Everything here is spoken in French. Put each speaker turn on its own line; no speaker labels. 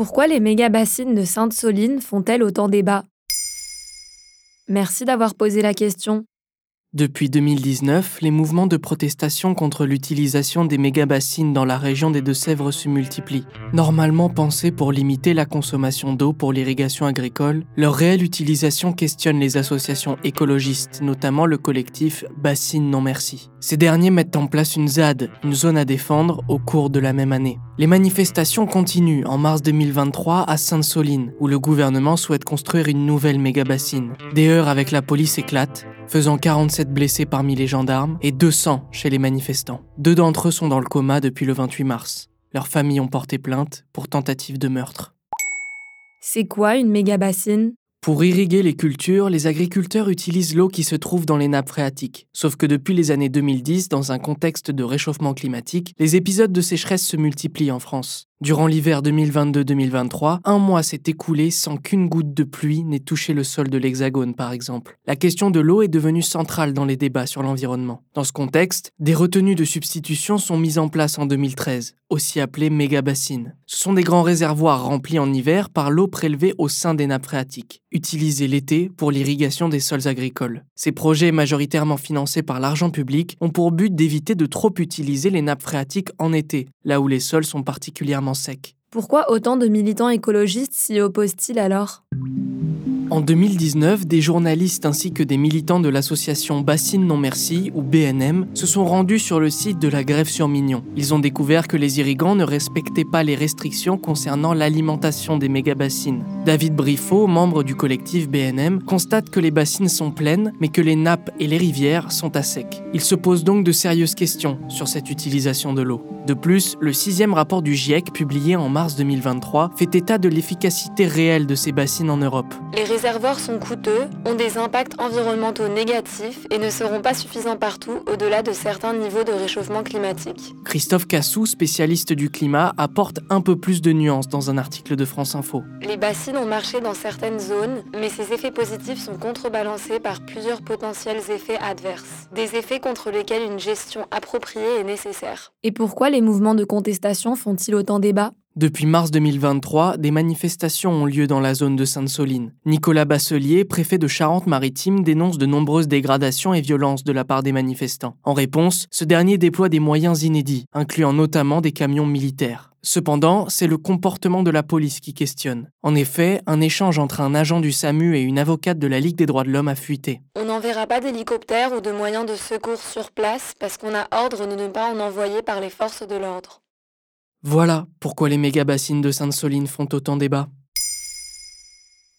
Pourquoi les méga-bassines de Sainte-Soline font-elles autant débat? Merci d'avoir posé la question.
Depuis 2019, les mouvements de protestation contre l'utilisation des méga-bassines dans la région des Deux-Sèvres se multiplient. Normalement pensés pour limiter la consommation d'eau pour l'irrigation agricole, leur réelle utilisation questionne les associations écologistes, notamment le collectif Bassines Non Merci. Ces derniers mettent en place une ZAD, une zone à défendre, au cours de la même année. Les manifestations continuent en mars 2023 à Sainte-Soline, où le gouvernement souhaite construire une nouvelle méga-bassine. Des heurts avec la police éclatent, faisant 47 blessés parmi les gendarmes et 200 chez les manifestants. Deux d'entre eux sont dans le coma depuis le 28 mars. Leurs familles ont porté plainte pour tentative de meurtre.
C'est quoi une méga-bassine?
Pour irriguer les cultures, les agriculteurs utilisent l'eau qui se trouve dans les nappes phréatiques. Sauf que depuis les années 2010, dans un contexte de réchauffement climatique, les épisodes de sécheresse se multiplient en France. Durant l'hiver 2022-2023, un mois s'est écoulé sans qu'une goutte de pluie n'ait touché le sol de l'Hexagone, par exemple. La question de l'eau est devenue centrale dans les débats sur l'environnement. Dans ce contexte, des retenues de substitution sont mises en place en 2013, aussi appelées méga-bassines. Ce sont des grands réservoirs remplis en hiver par l'eau prélevée au sein des nappes phréatiques, utilisés l'été pour l'irrigation des sols agricoles. Ces projets, majoritairement financés par l'argent public, ont pour but d'éviter de trop utiliser les nappes phréatiques en été, là où les sols sont particulièrement sec.
Pourquoi autant de militants écologistes s'y opposent-ils alors?
En 2019, des journalistes ainsi que des militants de l'association Bassine Non Merci, ou BNM, se sont rendus sur le site de la Grève-sur-Mignon. Ils ont découvert que les irrigants ne respectaient pas les restrictions concernant l'alimentation des méga-bassines. David Briffaut, membre du collectif BNM, constate que les bassines sont pleines, mais que les nappes et les rivières sont à sec. Il se pose donc de sérieuses questions sur cette utilisation de l'eau. De plus, le sixième rapport du GIEC, publié en mars 2023, fait état de l'efficacité réelle de ces bassines en Europe
réservoirs sont coûteux, ont des impacts environnementaux négatifs et ne seront pas suffisants partout au-delà de certains niveaux de réchauffement climatique.
Christophe Cassou, spécialiste du climat, apporte un peu plus de nuances dans un article de France Info.
Les bassines ont marché dans certaines zones, mais ces effets positifs sont contrebalancés par plusieurs potentiels effets adverses. Des effets contre lesquels une gestion appropriée est nécessaire. Et pourquoi les mouvements de contestation font-ils autant débat?
Depuis mars 2023, des manifestations ont lieu dans la zone de Sainte-Soline. Nicolas Basselier, préfet de Charente-Maritime, dénonce de nombreuses dégradations et violences de la part des manifestants. En réponse, ce dernier déploie des moyens inédits, incluant notamment des camions militaires. Cependant, c'est le comportement de la police qui questionne. En effet, un échange entre un agent du SAMU et une avocate de la Ligue des droits de l'homme a fuité.
On n'enverra pas d'hélicoptère ou de moyens de secours sur place parce qu'on a ordre de ne pas en envoyer par les forces de l'ordre.
Voilà pourquoi les méga-bassines de Sainte-Soline font autant débat.